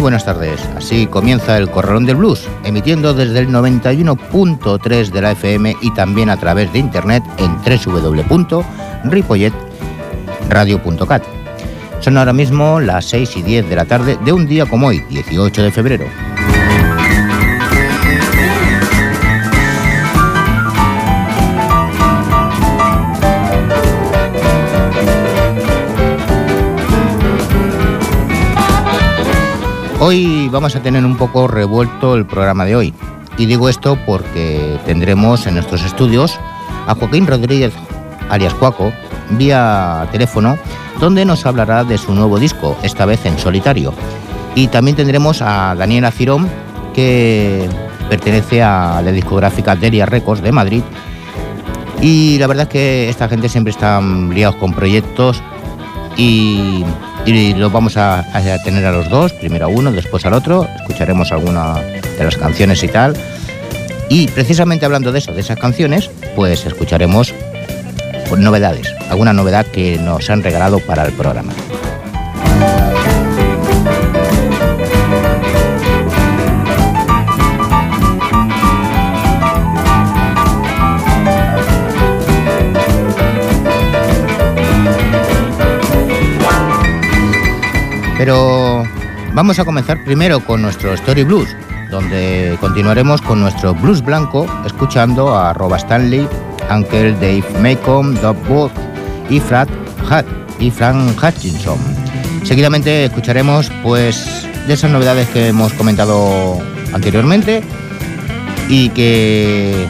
Buenas tardes. Así comienza el Corralón del Blues, emitiendo desde el 91.3 de la FM y también a través de internet en www.ripolletradio.cat. Son ahora mismo las 6 y 10 de la tarde de un día como hoy, 18 de febrero. Hoy vamos a tener un poco revuelto el programa de hoy. Y digo esto porque tendremos en nuestros estudios a Joaquín Rodríguez, alias Cuaco, vía teléfono, donde nos hablará de su nuevo disco, esta vez en solitario. Y también tendremos a Daniela Cirón, que pertenece a la discográfica Delia Records de Madrid. Y la verdad es que esta gente siempre están liados con proyectos y y lo vamos a, tener a los dos, primero a uno, después al otro, escucharemos alguna de las canciones y tal. Y precisamente hablando de eso, de esas canciones, pues escucharemos novedades, alguna novedad que nos han regalado para el programa. Pero vamos a comenzar primero con nuestro Story Blues, donde continuaremos con nuestro blues blanco, escuchando a Roba Stanley, Uncle Dave Macomb, Doug Wood y Frank, y Frank Hutchinson. Seguidamente escucharemos pues de esas novedades que hemos comentado anteriormente y que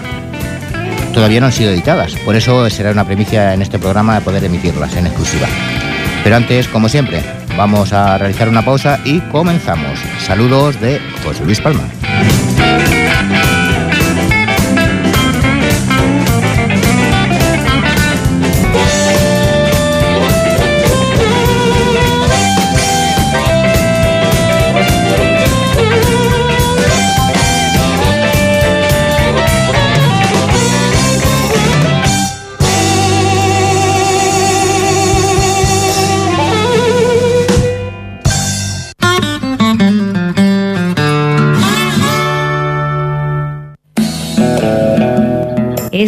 todavía no han sido editadas. Por eso será una premicia en este programa de poder emitirlas en exclusiva. Pero antes, como siempre, Vamos a realizar una pausa y comenzamos. Saludos de José Luis Palma.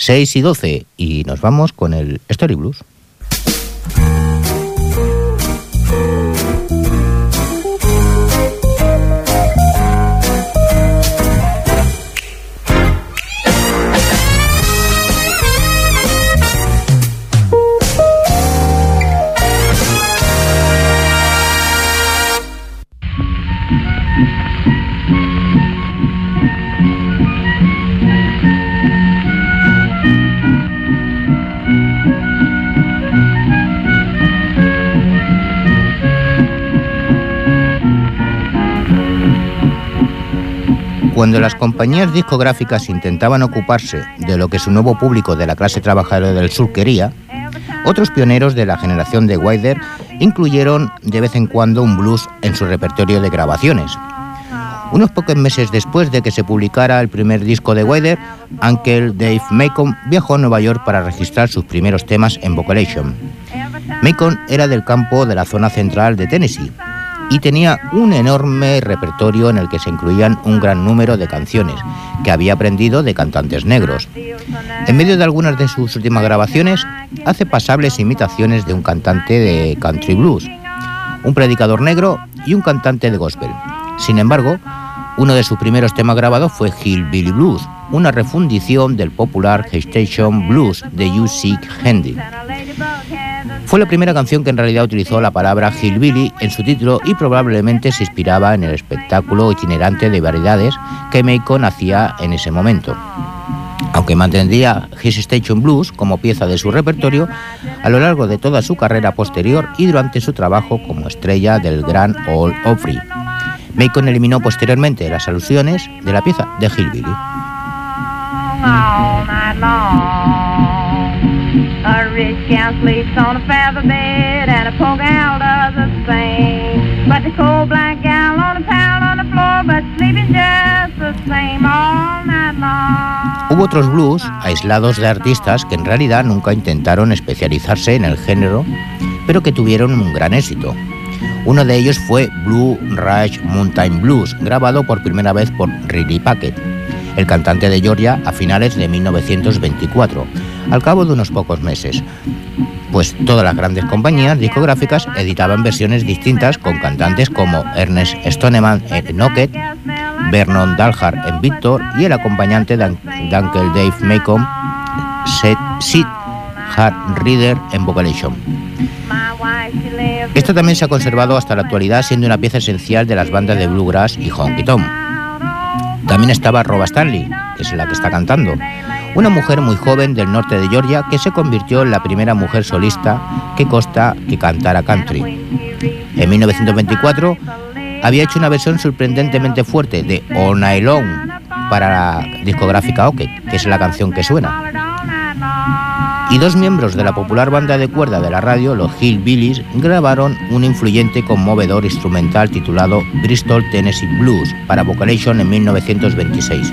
6 y 12 y nos vamos con el Story Blues. Cuando las compañías discográficas intentaban ocuparse de lo que su nuevo público de la clase trabajadora del sur quería, otros pioneros de la generación de Wider incluyeron de vez en cuando un blues en su repertorio de grabaciones. Unos pocos meses después de que se publicara el primer disco de Wider, Uncle Dave Macon viajó a Nueva York para registrar sus primeros temas en Vocalation. Macon era del campo de la zona central de Tennessee y tenía un enorme repertorio en el que se incluían un gran número de canciones que había aprendido de cantantes negros. En medio de algunas de sus últimas grabaciones, hace pasables imitaciones de un cantante de country blues, un predicador negro y un cantante de gospel. Sin embargo, uno de sus primeros temas grabados fue Hillbilly Blues, una refundición del popular Station Blues de You Handy. Fue la primera canción que en realidad utilizó la palabra hillbilly en su título y probablemente se inspiraba en el espectáculo itinerante de variedades que Macon hacía en ese momento. Aunque mantendría His Station Blues como pieza de su repertorio a lo largo de toda su carrera posterior y durante su trabajo como estrella del Grand Ole Opry. Macon eliminó posteriormente las alusiones de la pieza de Hillbilly. Hubo otros blues aislados de artistas que en realidad nunca intentaron especializarse en el género, pero que tuvieron un gran éxito. Uno de ellos fue Blue Ridge Mountain Blues, grabado por primera vez por Riley Packett, el cantante de Georgia a finales de 1924, al cabo de unos pocos meses, pues todas las grandes compañías discográficas editaban versiones distintas con cantantes como Ernest Stoneman en Knocket, Vernon Dalhart en Victor y el acompañante de Dave Macomb, Sid Hart Reader en Vocalation. Esto también se ha conservado hasta la actualidad siendo una pieza esencial de las bandas de bluegrass y honky tonk. También estaba Roba Stanley, que es la que está cantando, una mujer muy joven del norte de Georgia que se convirtió en la primera mujer solista que costa que cantara country. En 1924 había hecho una versión sorprendentemente fuerte de All Night Long para la discográfica OK, que es la canción que suena. Y dos miembros de la popular banda de cuerda de la radio, los Hillbillies, grabaron un influyente conmovedor instrumental titulado Bristol Tennessee Blues para Vocalation en 1926.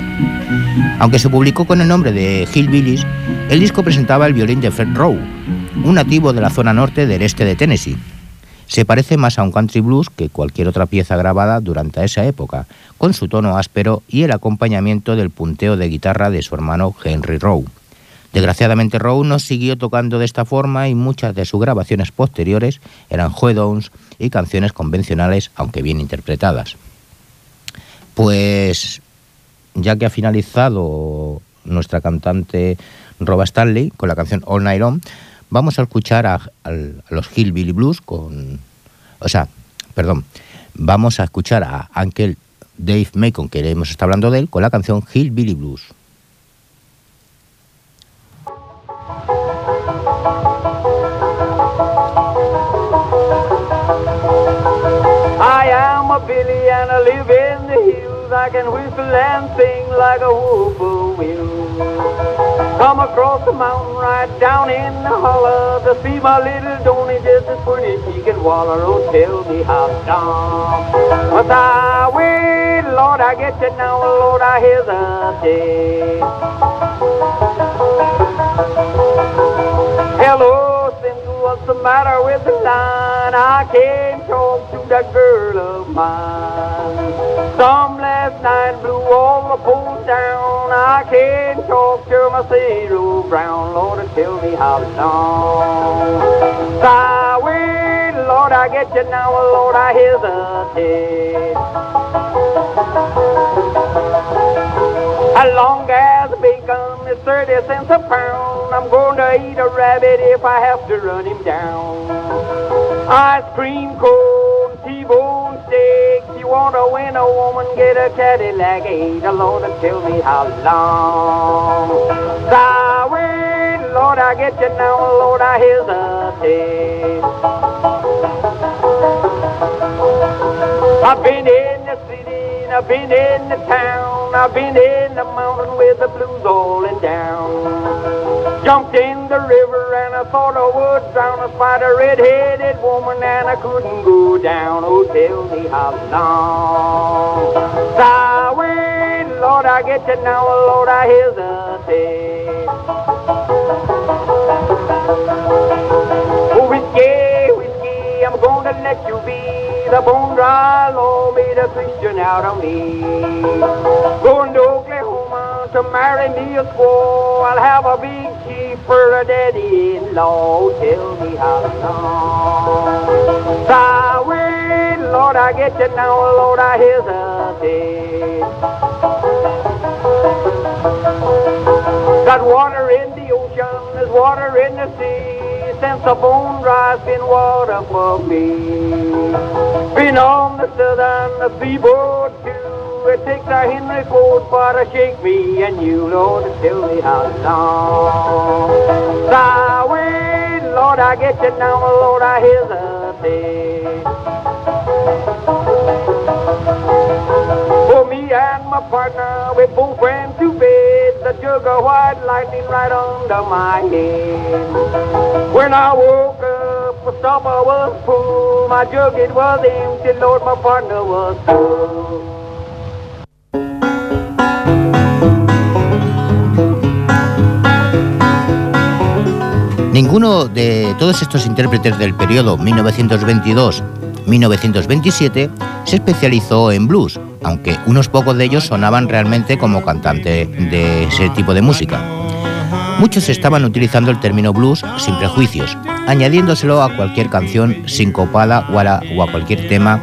Aunque se publicó con el nombre de Hillbillies, el disco presentaba el violín de Fred Rowe, un nativo de la zona norte del este de Tennessee. Se parece más a un country blues que cualquier otra pieza grabada durante esa época, con su tono áspero y el acompañamiento del punteo de guitarra de su hermano Henry Rowe. Desgraciadamente Rowe no siguió tocando de esta forma y muchas de sus grabaciones posteriores eran downs y canciones convencionales, aunque bien interpretadas. Pues ya que ha finalizado nuestra cantante Roba Stanley con la canción All Night Long, vamos a escuchar a, los Hillbilly Blues con... O sea, perdón, vamos a escuchar a Uncle Dave Macon, que hemos estado hablando de él, con la canción Hillbilly Blues. I live in the hills. I can whistle and sing like a whippoorwill. Come across the mountain right down in the hollow to see my little Donny just as pretty she can waller. Oh, tell me how dumb. But I will, Lord, I get you now, Lord, I hesitate. Hello, Cindy, what's the matter with the line? I talk to that girl of mine. Some last night blew all the poles down. I can't talk to my zero brown. Lord, and tell me how it's done. wait, Lord, I get you now. Lord, I hesitate. As long as bacon is 30 cents a pound, I'm going to eat a rabbit if I have to run him down. Ice cream cone, T-bone steak, You want to win a woman, get a Cadillac, ain't alone and tell me how long. Sorry, Lord, I get you now, Lord, I hesitate. I've been in the city, I've been in the town, I've been in the mountain with the blues rolling down. Jumped in the river and I thought I would drown. I spied a red-headed woman and I couldn't go down. Oh, tell me how long. Sorry, Lord, I get you now. Oh, Lord, I hesitate. Oh, whiskey, whiskey, I'm gonna let you be the bone dry out of me. Going to Oklahoma to marry me a squaw. I'll have a big chief for a daddy-in-law. Tell me how long. Ah, Sorry, Lord, I get you now, Lord, I hesitate. Got water in the ocean, there's water in the sea since the bone dry's been water for me. Been on the southern the seaboard too. It takes a Henry Ford for to shake me and you, Lord, to tell me how long. Sorry, Lord, I get you now, Lord, I hesitate. For me and my partner, we both ran to bed. The white lightning right under my head. When I woke up, the stopper was full. My jug it was empty, Lord, my partner was full. Ninguno de todos estos intérpretes del periodo 1922-1927 se especializó en blues, aunque unos pocos de ellos sonaban realmente como cantante de ese tipo de música. Muchos estaban utilizando el término blues sin prejuicios, añadiéndoselo a cualquier canción sincopada o a, o a cualquier tema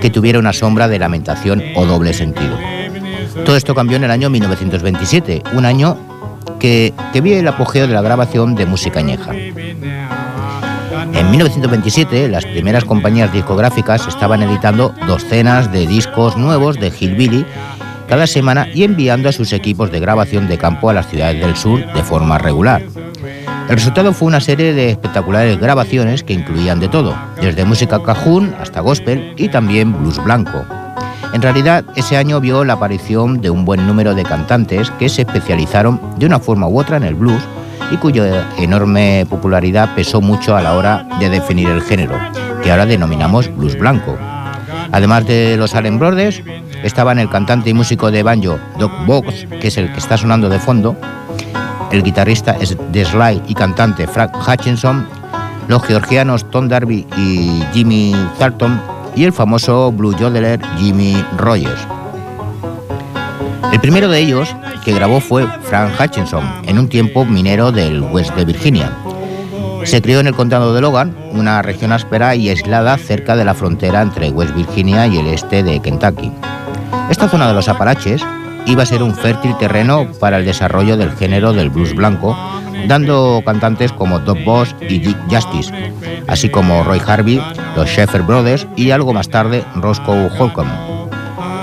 que tuviera una sombra de lamentación o doble sentido. Todo esto cambió en el año 1927, un año que, que vio el apogeo de la grabación de música añeja. En 1927, las primeras compañías discográficas estaban editando docenas de discos nuevos de Hillbilly cada semana y enviando a sus equipos de grabación de campo a las ciudades del sur de forma regular. El resultado fue una serie de espectaculares grabaciones que incluían de todo, desde música cajún hasta gospel y también blues blanco. En realidad, ese año vio la aparición de un buen número de cantantes que se especializaron de una forma u otra en el blues y cuya enorme popularidad pesó mucho a la hora de definir el género, que ahora denominamos blues blanco. Además de los Allen Brothers, estaban el cantante y músico de banjo Doc Box, que es el que está sonando de fondo, el guitarrista de Sly y cantante Frank Hutchinson, los georgianos Tom Darby y Jimmy Thornton y el famoso blue yodeler Jimmy Rogers. El primero de ellos que grabó fue Frank Hutchinson, en un tiempo minero del West de Virginia. Se crió en el condado de Logan, una región áspera y aislada cerca de la frontera entre West Virginia y el este de Kentucky. Esta zona de los Apalaches iba a ser un fértil terreno para el desarrollo del género del blues blanco, dando cantantes como Doc Boss y Dick Justice, así como Roy Harvey, los Sheffer Brothers y algo más tarde Roscoe Holcomb.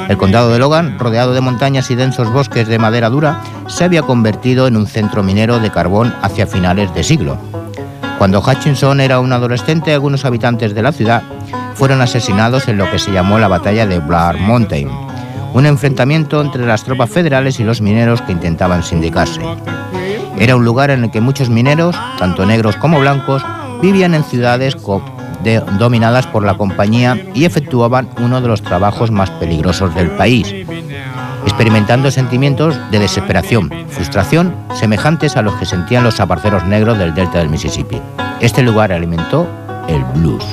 El condado de Logan, rodeado de montañas y densos bosques de madera dura, se había convertido en un centro minero de carbón hacia finales de siglo. Cuando Hutchinson era un adolescente, algunos habitantes de la ciudad fueron asesinados en lo que se llamó la batalla de Blair Mountain, un enfrentamiento entre las tropas federales y los mineros que intentaban sindicarse. Era un lugar en el que muchos mineros, tanto negros como blancos, vivían en ciudades dominadas por la compañía y efectuaban uno de los trabajos más peligrosos del país, experimentando sentimientos de desesperación, frustración, semejantes a los que sentían los aparceros negros del delta del Mississippi. Este lugar alimentó el blues.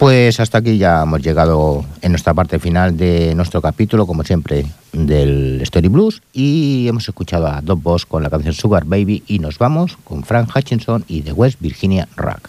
Pues hasta aquí ya hemos llegado en nuestra parte final de nuestro capítulo, como siempre, del Story Blues. Y hemos escuchado a Doc Boss con la canción Sugar Baby y nos vamos con Frank Hutchinson y The West Virginia Rock.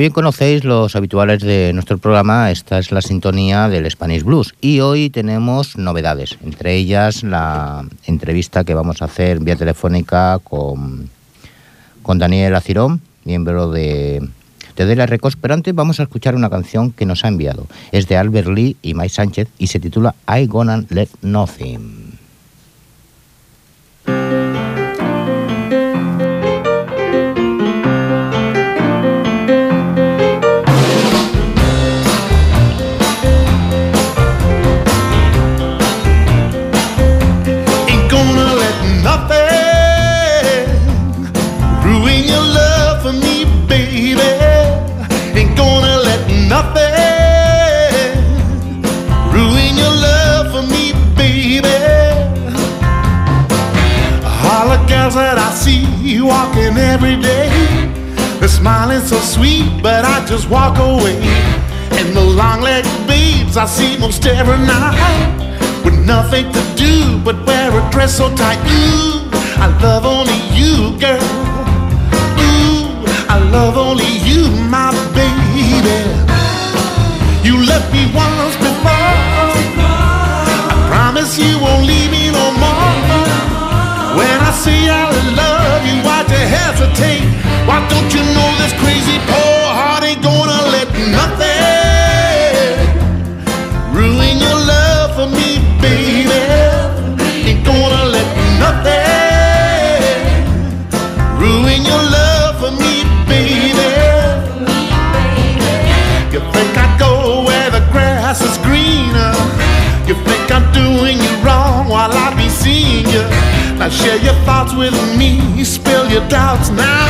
Bien conocéis los habituales de nuestro programa, esta es la sintonía del Spanish Blues y hoy tenemos novedades, entre ellas la entrevista que vamos a hacer vía telefónica con, con Daniel Acirón, miembro de, de De la Records, pero antes vamos a escuchar una canción que nos ha enviado. Es de Albert Lee y Mike Sánchez y se titula I Gonna Let Nothing. Smiling so sweet, but I just walk away. And the long legged babes I see most every night with nothing to do but wear a dress so tight. Ooh, I love only you, girl. Ooh, I love only you, my baby. You left me once before. I promise you won't leave me no more. When I say I love you, why'd you hesitate? Why don't you know crazy poor heart ain't gonna let nothing ruin your love for me, baby? Ain't gonna let nothing ruin your love for me, baby. You think I go where the grass is greener? You think I'm doing you wrong while I be seeing you? Now share your thoughts with me, spill your doubts now.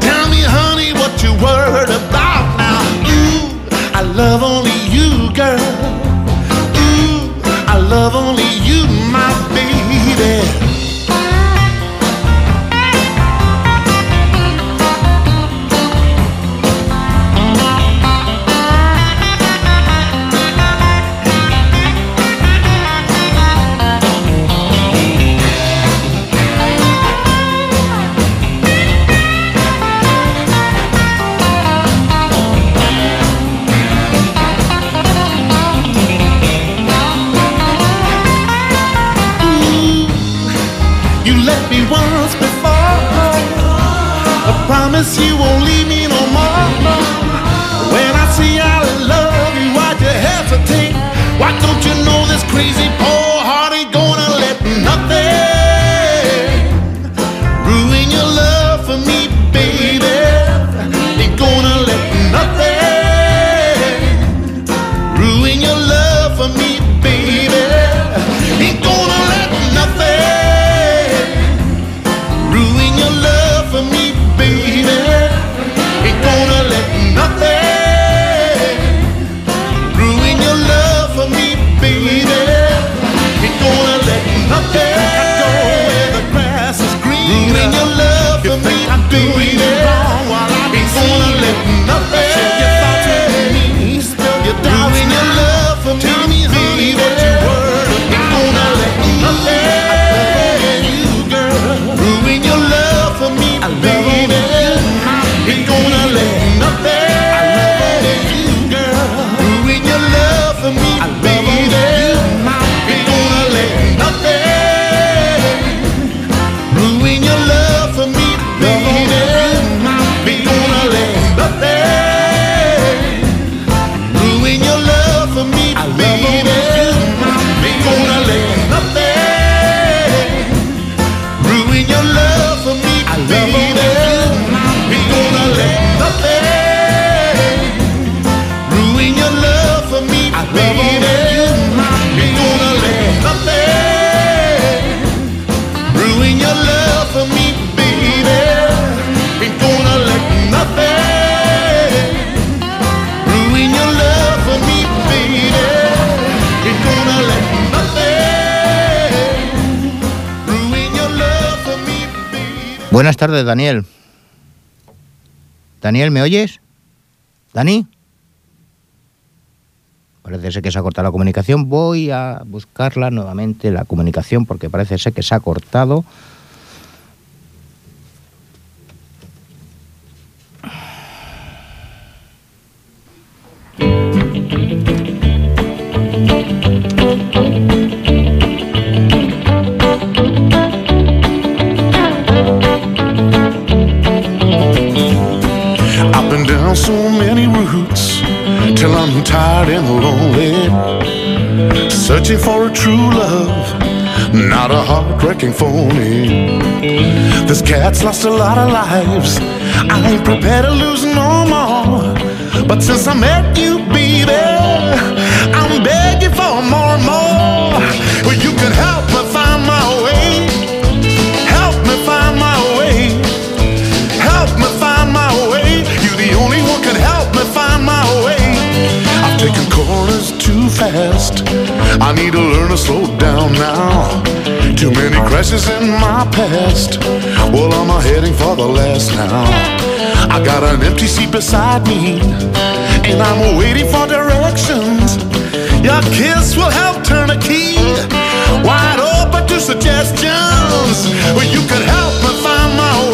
Tell me, honey, you worried about now? Ooh, I love promise you won't leave me no more. When I say I love you, why'd you hesitate? Why don't you know this crazy Buenas tardes, Daniel. Daniel, ¿me oyes? ¿Dani? Parece ser que se ha cortado la comunicación. Voy a buscarla nuevamente, la comunicación, porque parece ser que se ha cortado. So many routes till I'm tired and lonely. Searching for a true love, not a heart-wrecking phony. This cat's lost a lot of lives. I ain't prepared to lose no more. But since I met you, fast. I need to learn to slow down now. Too many crashes in my past. Well, I'm heading for the last now. I got an empty seat beside me, and I'm waiting for directions. Your kiss will help turn a key. Wide open to suggestions. Well, you could help me find my way.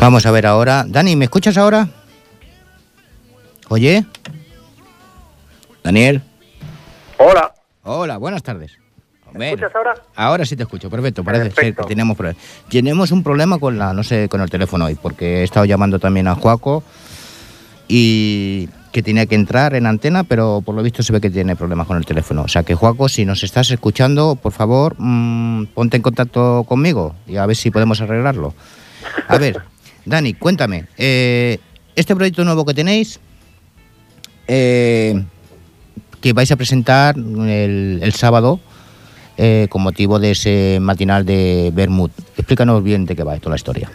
Vamos a ver ahora. Dani, ¿me escuchas ahora? Oye. Daniel. Hola, Hola, buenas tardes. ¿me escuchas ahora? Ahora sí te escucho, perfecto. Parece Perfecto. que tenemos problemas. Tenemos un problema con la, no sé, con el teléfono hoy, porque he estado llamando también a Juaco y que tenía que entrar en antena, pero por lo visto se ve que tiene problemas con el teléfono. O sea que Juaco, si nos estás escuchando, por favor, mm, ponte en contacto conmigo y a ver si podemos arreglarlo. A ver, Dani, cuéntame, eh, este proyecto nuevo que tenéis, eh, que vais a presentar el, el sábado eh, con motivo de ese matinal de Bermud. Explícanos bien de qué va esto la historia.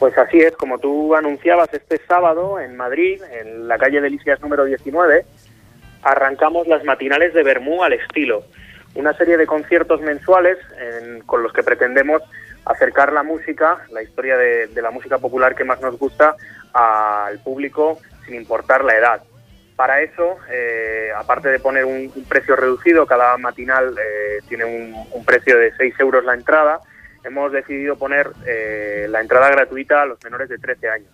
Pues así es, como tú anunciabas este sábado en Madrid, en la calle Delicias número 19, arrancamos las matinales de Bermú al estilo. Una serie de conciertos mensuales en- con los que pretendemos acercar la música, la historia de, la música popular que más nos gusta, al público sin importar la edad. Para eso, eh, aparte de poner un, precio reducido, cada matinal eh, tiene un, precio de 6 euros la entrada, hemos decidido poner eh, la entrada gratuita a los menores de 13 años,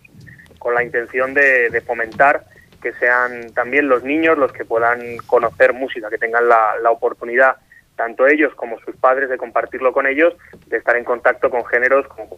con la intención de, fomentar que sean también los niños los que puedan conocer música, que tengan la oportunidad, tanto ellos como sus padres, de compartirlo con ellos, de estar en contacto con géneros como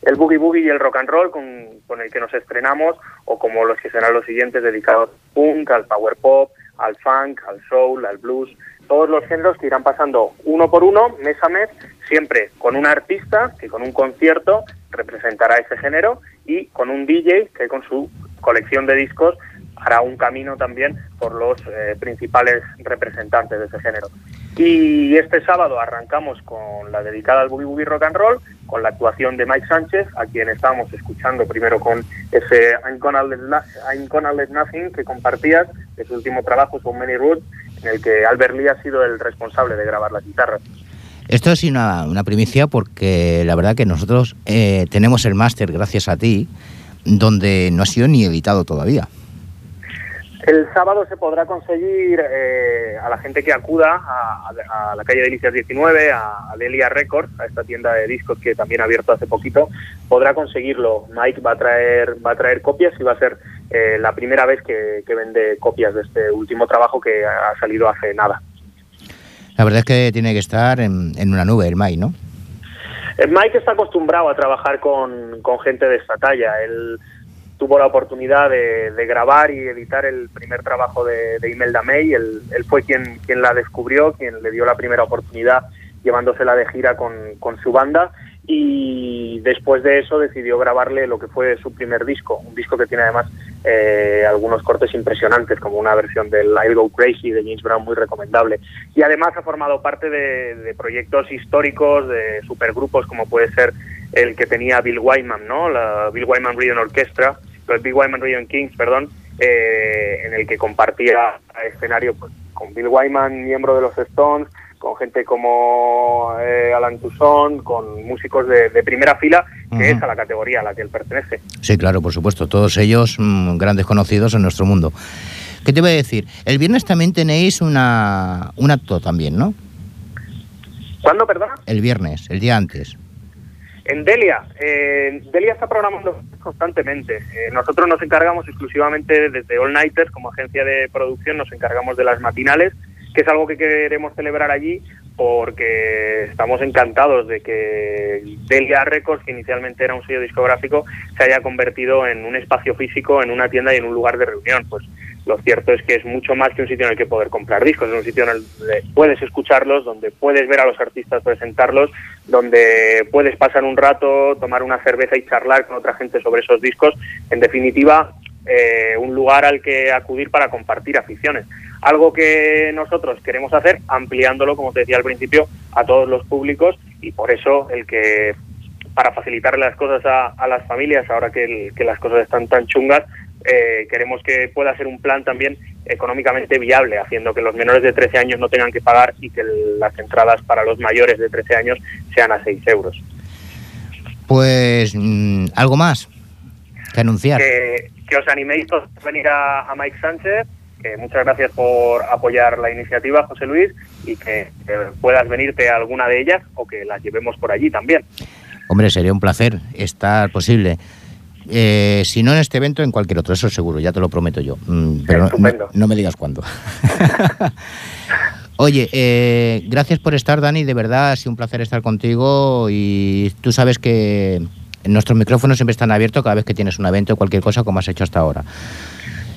el boogie boogie y el rock and roll con, con el que nos estrenamos, o como los que serán los siguientes dedicados al punk, al power pop, al funk, al soul, al blues, todos los géneros que irán pasando uno por uno, mes a mes, siempre con un artista que con un concierto representará ese género y con un DJ que con su colección de discos hará un camino también por los eh, principales representantes de ese género. Y este sábado arrancamos con la dedicada al Boogie Boogie Rock and Roll, con la actuación de Mike Sánchez, a quien estábamos escuchando primero con ese I'm Gonna Nothing que compartías, de su último trabajo, So Many Roots, en el que Albert Lee ha sido el responsable de grabar las guitarras. Esto es una, una primicia porque la verdad que nosotros eh, tenemos el máster gracias a ti, donde no ha sido ni editado todavía. El sábado se podrá conseguir eh, a la gente que acuda a, a- a la calle Delicias 19, a, a Delia Records, a esta tienda de discos que también ha abierto hace poquito, podrá conseguirlo. Mike va a traer, va a traer copias y va a ser eh, la primera vez que, que vende copias de este último trabajo que ha salido hace nada. La verdad es que tiene que estar en, en una nube el Mai, ¿no? Mike está acostumbrado a trabajar con, con gente de esta talla. Él tuvo la oportunidad de, grabar y editar el primer trabajo de, de Imelda May. Él, fue quien, quien la descubrió, quien le dio la primera oportunidad llevándosela de gira con, su banda y después de eso decidió grabarle lo que fue su primer disco, un disco que tiene además eh, algunos cortes impresionantes, como una versión del I'll Go Crazy de James Brown muy recomendable. Y además ha formado parte de, proyectos históricos, de supergrupos como puede ser el que tenía Bill Wyman, ¿no? La Bill Wyman Rhythm Orchestra, Big Wyman Region Kings, perdón, eh, en el que compartía escenario pues, con Bill Wyman, miembro de los Stones, con gente como eh, Alan Toussaint, con músicos de, de primera fila, que es a la categoría a la que él pertenece. Sí, claro, por supuesto. Todos ellos mm, grandes conocidos en nuestro mundo. ¿Qué te voy a decir? El viernes también tenéis una, un acto también, ¿no? ¿Cuándo, perdona? El viernes, el día antes. En Delia, eh, Delia está programando constantemente. Eh, nosotros nos encargamos exclusivamente desde All Nighters, como agencia de producción, nos encargamos de las matinales, que es algo que queremos celebrar allí porque estamos encantados de que Delia Records, que inicialmente era un sello discográfico, se haya convertido en un espacio físico, en una tienda y en un lugar de reunión. Pues lo cierto es que es mucho más que un sitio en el que poder comprar discos, es un sitio en el que puedes escucharlos, donde puedes ver a los artistas presentarlos, donde puedes pasar un rato, tomar una cerveza y charlar con otra gente sobre esos discos. En definitiva, eh, un lugar al que acudir para compartir aficiones. Algo que nosotros queremos hacer, ampliándolo, como te decía al principio, a todos los públicos y por eso el que para facilitarle las cosas a, las familias, ahora que las cosas están tan chungas, eh, queremos que pueda ser un plan también económicamente viable, haciendo que los menores de 13 años no tengan que pagar y que las entradas para los mayores de 13 años sean a 6 euros. Pues mm, algo más que anunciar. Que, que os animéis todos a venir a, a Mike Sánchez, que muchas gracias por apoyar la iniciativa, José Luis, y que, que puedas venirte a alguna de ellas o que las llevemos por allí también. Hombre, sería un placer estar posible. Eh, si no en este evento, en cualquier otro, eso seguro, ya te lo prometo yo. Mm, pero no, me digas cuándo. Oye, eh, gracias por estar, Dani. De verdad, ha sido un placer estar contigo. Y tú sabes que nuestros micrófonos siempre están abiertos cada vez que tienes un evento o cualquier cosa, como has hecho hasta ahora.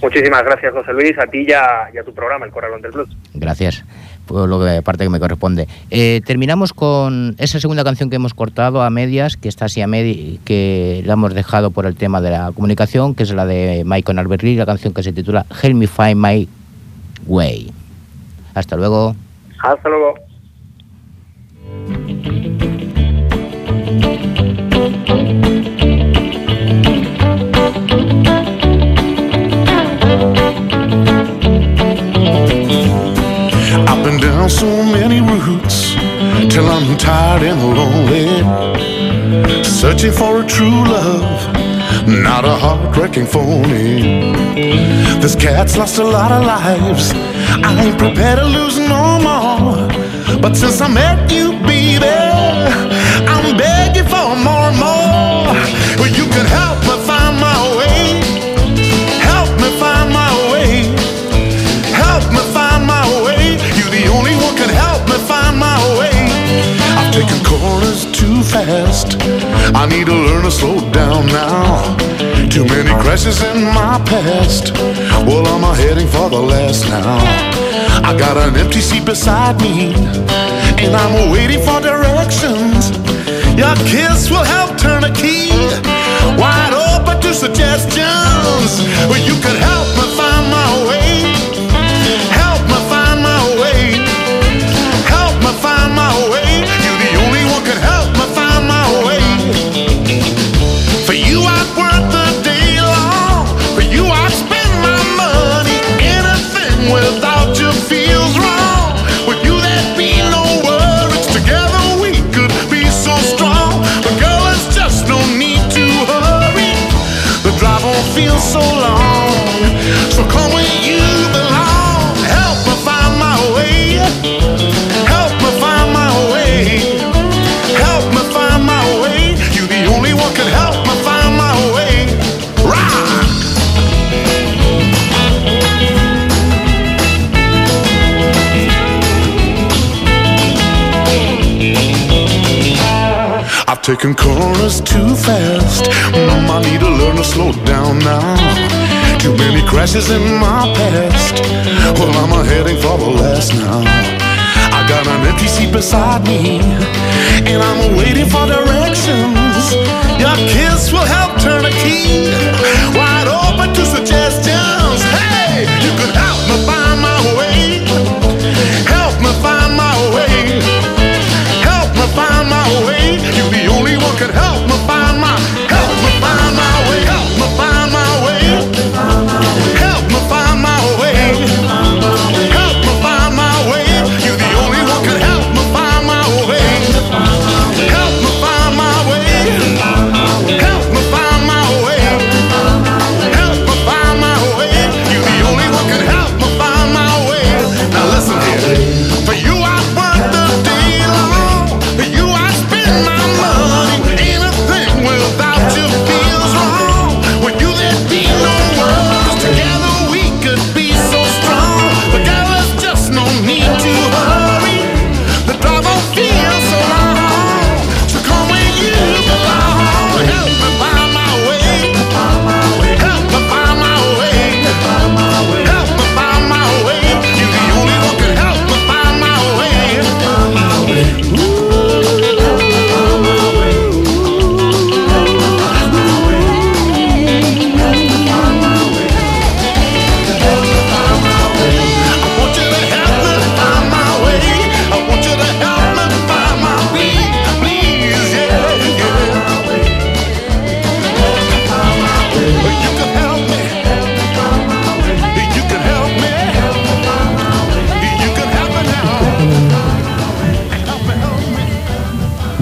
Muchísimas gracias, José Luis, a ti y a, y a tu programa, El Corralón del Blues. Gracias lo que parte que me corresponde. Eh, terminamos con esa segunda canción que hemos cortado a medias, que está así a medi que la hemos dejado por el tema de la comunicación, que es la de Michael Albert Lee, la canción que se titula Help Me Find My Way. Hasta luego. Hasta luego. Down so many routes till I'm tired and lonely. Searching for a true love, not a heart phony. This cat's lost a lot of lives. I ain't prepared to lose no more. But since I met you, I need to learn to slow down now. Too many crashes in my past. Well, I'm heading for the last now. I got an empty seat beside me, and I'm waiting for directions. Your kiss will help turn a key. Wide open to suggestions. Well, you can help me find my way. I've taken corners too fast. Mm, I need to learn to slow down now. Too many crashes in my past. Well, I'm a heading for the last now. I got an empty seat beside me, and I'm waiting for directions. Your kiss will help turn a key.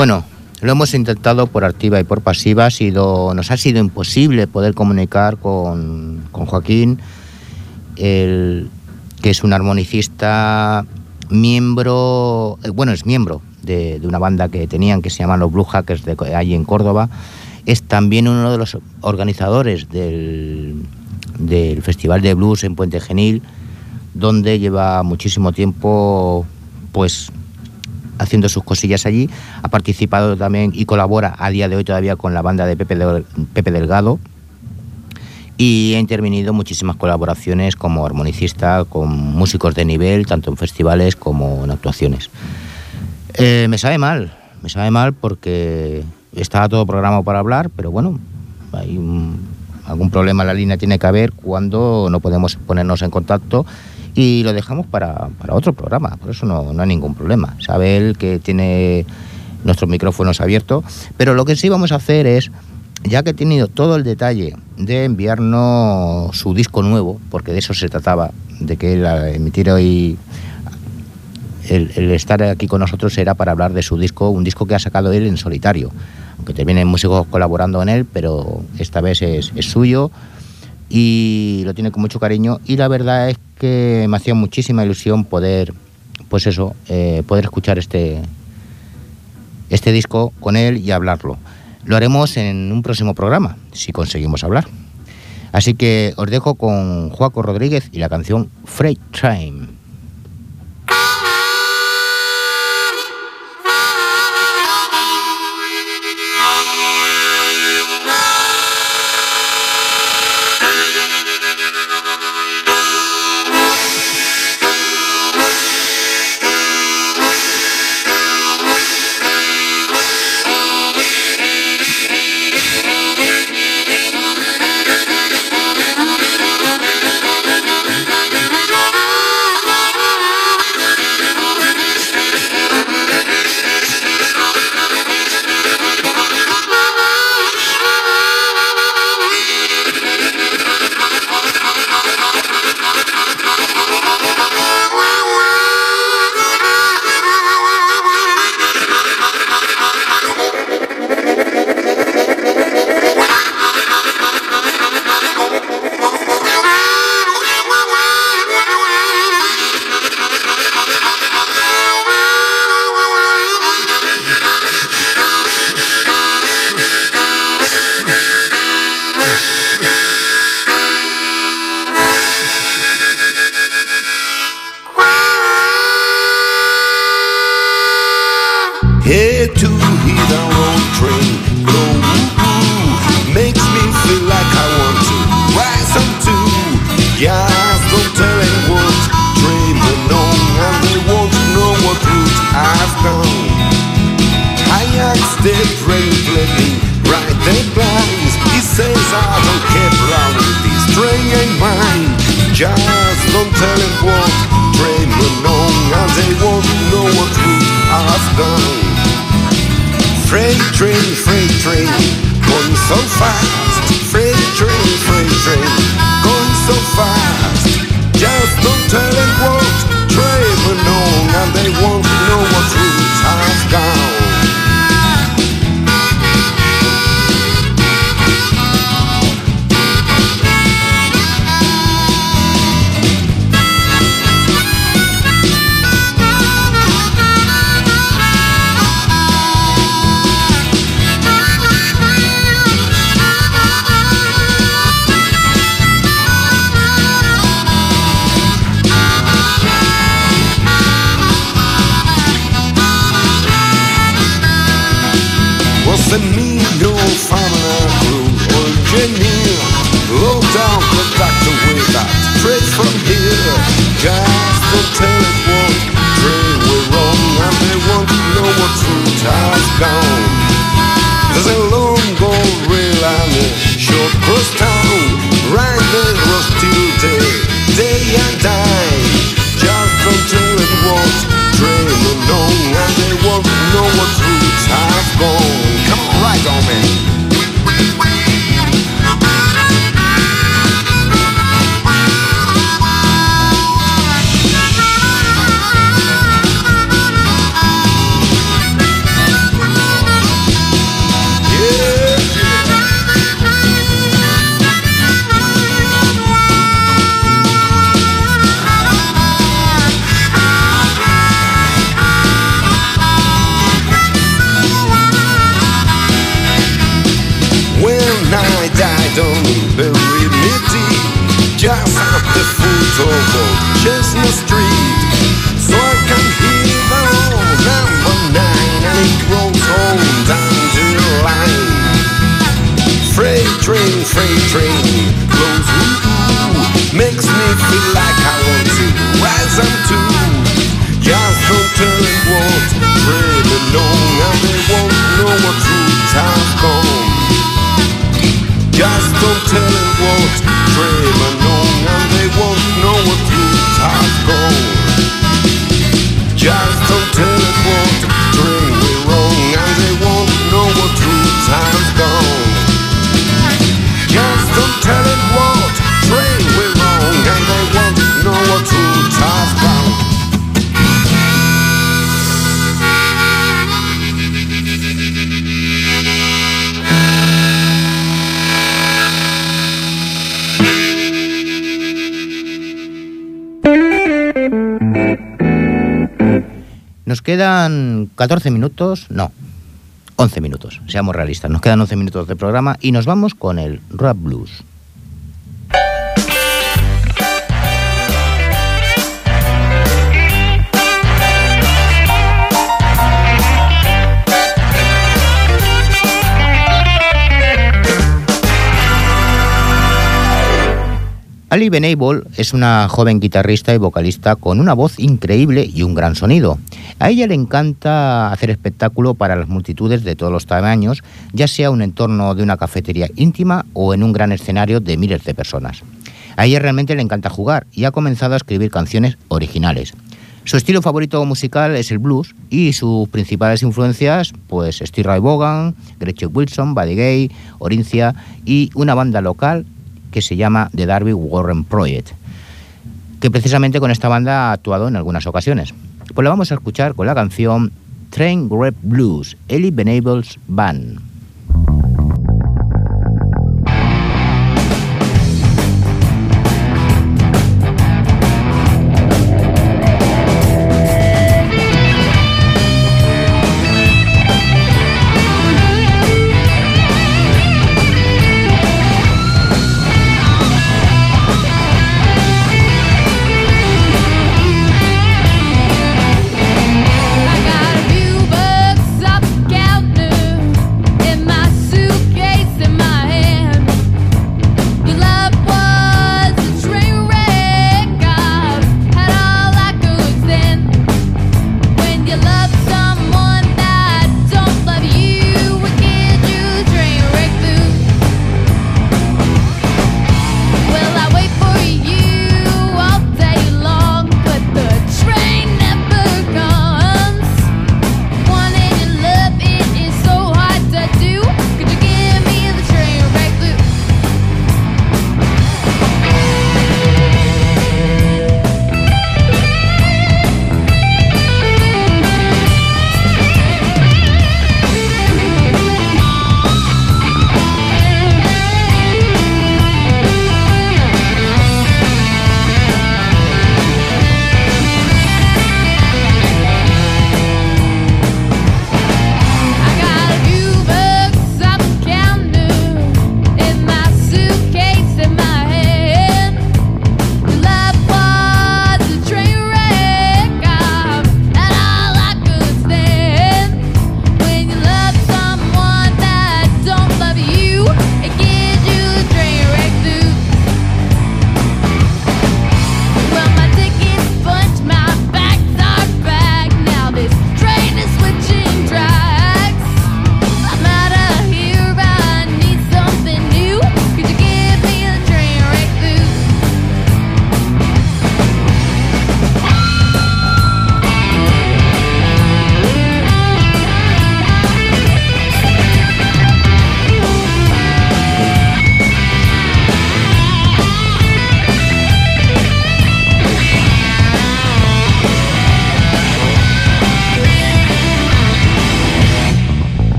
Bueno, lo hemos intentado por activa y por pasiva, ha sido, nos ha sido imposible poder comunicar con, Joaquín, el, que es un armonicista miembro, eh, bueno, es miembro de, una banda que tenían que se llaman los Blue Hackers de allí en Córdoba. Es también uno de los organizadores del Festival de Blues en Puente Genil, donde lleva muchísimo tiempo pues haciendo sus cosillas allí. Ha participado también y colabora a día de hoy todavía con la banda de Pepe, Pepe Delgado y ha intervenido muchísimas colaboraciones como armonicista con músicos de nivel, tanto en festivales como en actuaciones. Eh, me sabe mal, me sabe mal porque estaba todo programado para hablar, pero bueno, hay algún problema en la línea tiene que haber cuando no podemos ponernos en contacto y lo dejamos para, para otro programa, por eso no, no, hay ningún problema. Sabe él que tiene nuestros micrófonos abiertos, pero lo que sí vamos a hacer es, ya que he tenido todo el detalle de enviarnos su disco nuevo, porque de eso se trataba, de que él emitiera hoy el, el, estar aquí con nosotros era para hablar de su disco, un disco que ha sacado él en solitario, aunque te vienen músicos colaborando en él, pero esta vez es, es suyo y lo tiene con mucho cariño y la verdad es que me hacía muchísima ilusión poder, pues eso, eh, poder escuchar este, este disco con él y hablarlo. Lo haremos en un próximo programa, si conseguimos hablar. Así que os dejo con Joaco Rodríguez y la canción Freight Train. Quedan 14 minutos, no, 11 minutos, seamos realistas. Nos quedan 11 minutos de programa y nos vamos con el rap blues. Ali Benable es una joven guitarrista y vocalista con una voz increíble y un gran sonido. A ella le encanta hacer espectáculo para las multitudes de todos los tamaños, ya sea un entorno de una cafetería íntima o en un gran escenario de miles de personas. A ella realmente le encanta jugar y ha comenzado a escribir canciones originales. Su estilo favorito musical es el blues y sus principales influencias, pues Steve Ray Vaughan, Gretchen Wilson, Buddy Gay, Orincia y una banda local que se llama The Darby Warren Project, que precisamente con esta banda ha actuado en algunas ocasiones. Pues la vamos a escuchar con la canción Train Grab Blues, Ellie Benables Band.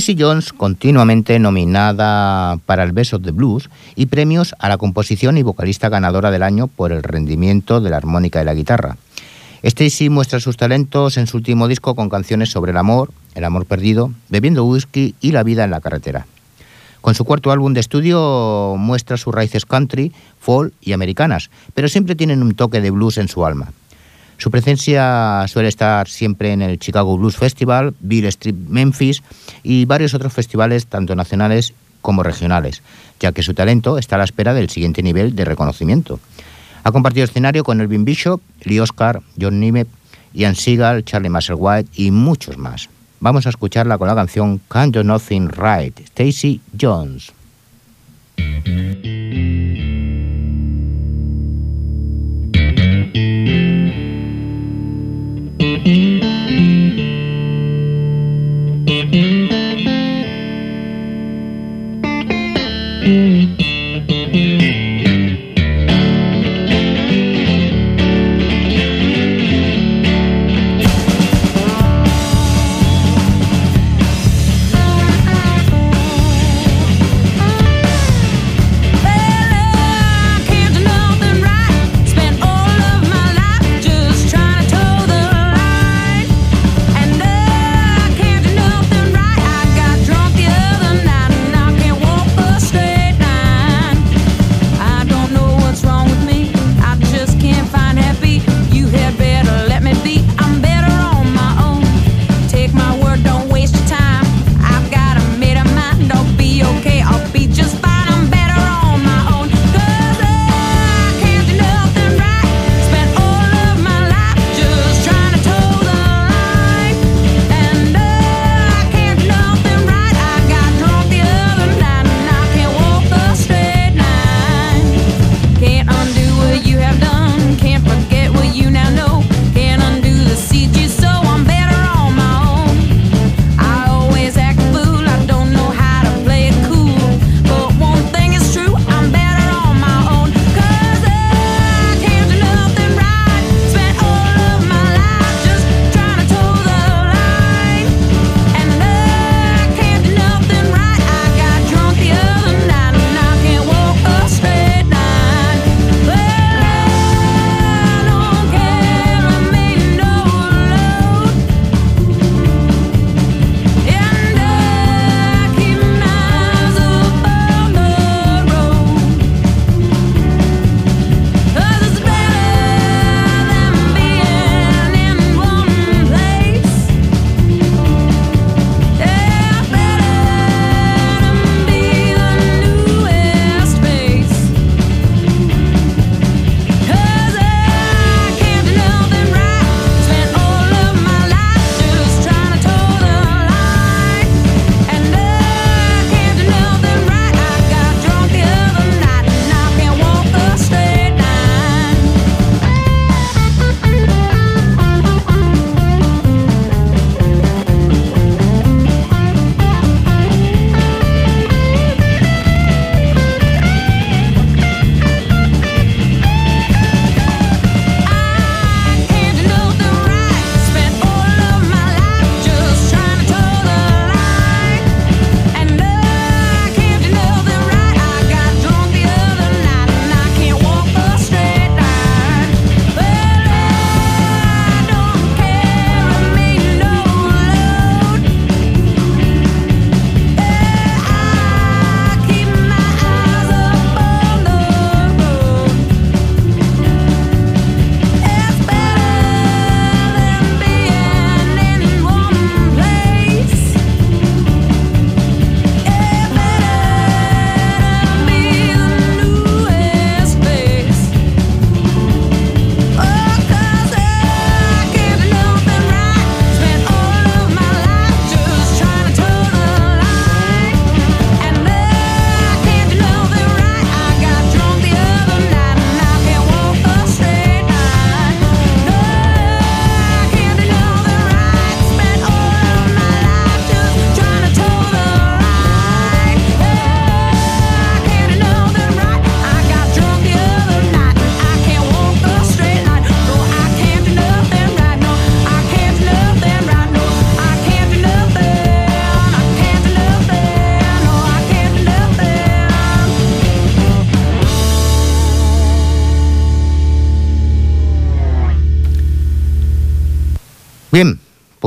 Stacy Jones continuamente nominada para el Best of the Blues y premios a la composición y vocalista ganadora del año por el rendimiento de la armónica y la guitarra. Stacy muestra sus talentos en su último disco con canciones sobre el amor, el amor perdido, bebiendo whisky y la vida en la carretera. Con su cuarto álbum de estudio muestra sus raíces country, folk y americanas, pero siempre tienen un toque de blues en su alma. Su presencia suele estar siempre en el Chicago Blues Festival, Bill Street Memphis y varios otros festivales tanto nacionales como regionales, ya que su talento está a la espera del siguiente nivel de reconocimiento. Ha compartido escenario con Elvin Bishop, Lee Oscar, John Nimet, Ian Seagal, Charlie Musselwhite y muchos más. Vamos a escucharla con la canción Can't Do Nothing Right, Stacy Jones. Mm-hmm.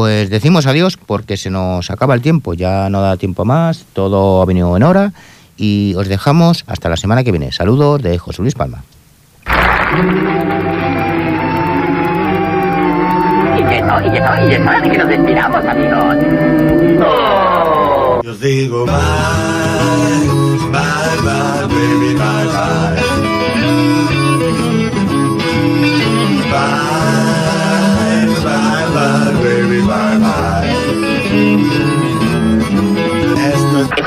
Pues decimos adiós porque se nos acaba el tiempo, ya no da tiempo más, todo ha venido en hora y os dejamos hasta la semana que viene. Saludos de José Luis Palma. Y que no, y que no, y es hora de que nos despidamos, amigos. Yo digo bye, bye, bye, baby, bye, bye. Bye,